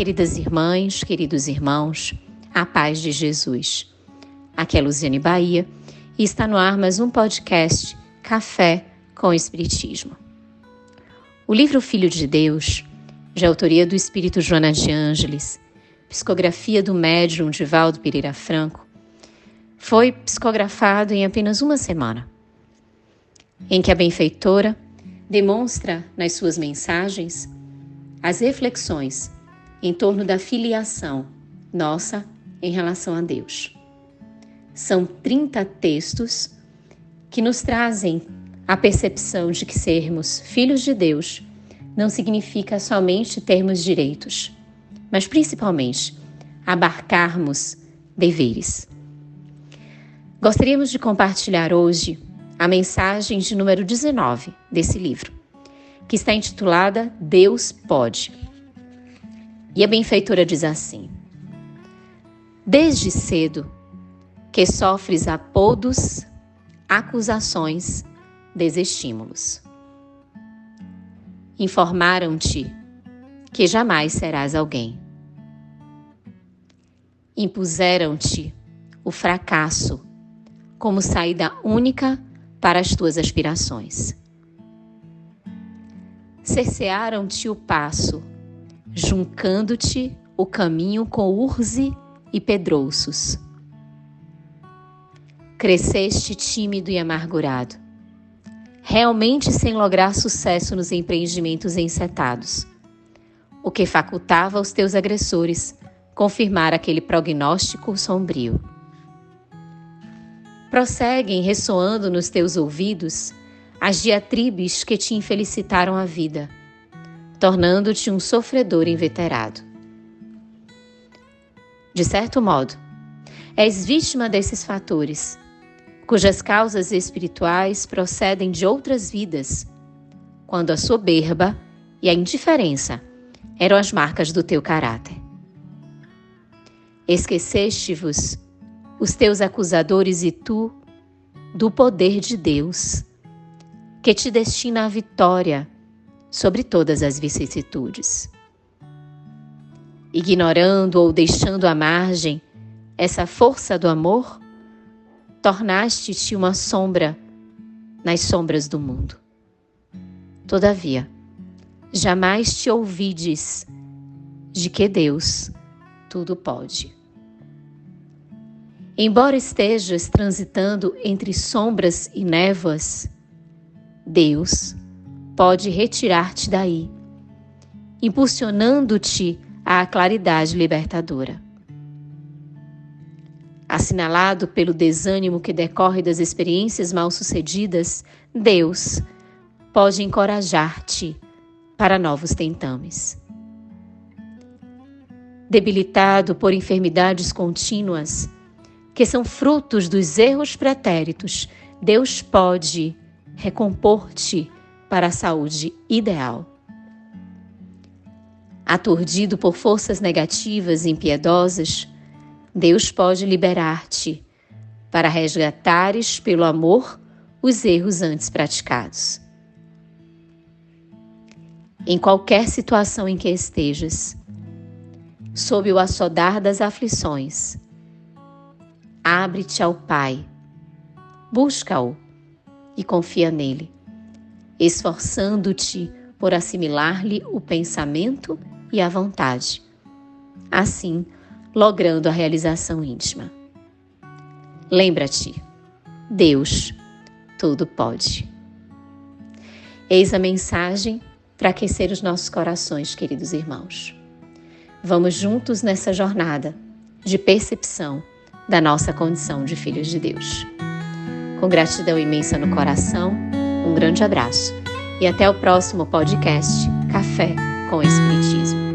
queridas irmãs, queridos irmãos, a paz de Jesus. Aqui é Luziane Bahia e está no ar mais um podcast Café com Espiritismo. O livro Filho de Deus, de autoria do Espírito Joana de Ângeles, psicografia do médium Divaldo Pereira Franco, foi psicografado em apenas uma semana, em que a benfeitora demonstra nas suas mensagens as reflexões em torno da filiação nossa em relação a Deus. São 30 textos que nos trazem a percepção de que sermos filhos de Deus não significa somente termos direitos, mas principalmente abarcarmos deveres. Gostaríamos de compartilhar hoje a mensagem de número 19 desse livro, que está intitulada Deus Pode. E a benfeitora diz assim: Desde cedo que sofres apodos, acusações, desestímulos. Informaram-te que jamais serás alguém. Impuseram-te o fracasso como saída única para as tuas aspirações. Cercearam-te o passo juncando-te o caminho com urze e pedrouços. Cresceste tímido e amargurado, realmente sem lograr sucesso nos empreendimentos encetados, o que facultava aos teus agressores confirmar aquele prognóstico sombrio. Prosseguem ressoando nos teus ouvidos as diatribes que te infelicitaram a vida tornando-te um sofredor inveterado. De certo modo, és vítima desses fatores, cujas causas espirituais procedem de outras vidas, quando a soberba e a indiferença eram as marcas do teu caráter. Esqueceste-vos, os teus acusadores e tu, do poder de Deus, que te destina à vitória sobre todas as vicissitudes. Ignorando ou deixando à margem essa força do amor, tornaste-te uma sombra nas sombras do mundo. Todavia, jamais te ouvides de que Deus tudo pode. Embora estejas transitando entre sombras e névoas, Deus pode retirar-te daí, impulsionando-te à claridade libertadora. Assinalado pelo desânimo que decorre das experiências mal-sucedidas, Deus pode encorajar-te para novos tentames. Debilitado por enfermidades contínuas, que são frutos dos erros pretéritos, Deus pode recompor-te para a saúde ideal. Aturdido por forças negativas e impiedosas, Deus pode liberar-te para resgatares pelo amor os erros antes praticados. Em qualquer situação em que estejas, sob o assodar das aflições, abre-te ao Pai, busca-o e confia nele esforçando-te por assimilar-lhe o pensamento e a vontade, assim logrando a realização íntima. Lembra-te, Deus tudo pode. Eis a mensagem para aquecer os nossos corações, queridos irmãos. Vamos juntos nessa jornada de percepção da nossa condição de filhos de Deus. Com gratidão imensa no coração, um grande abraço e até o próximo podcast Café com Espiritismo.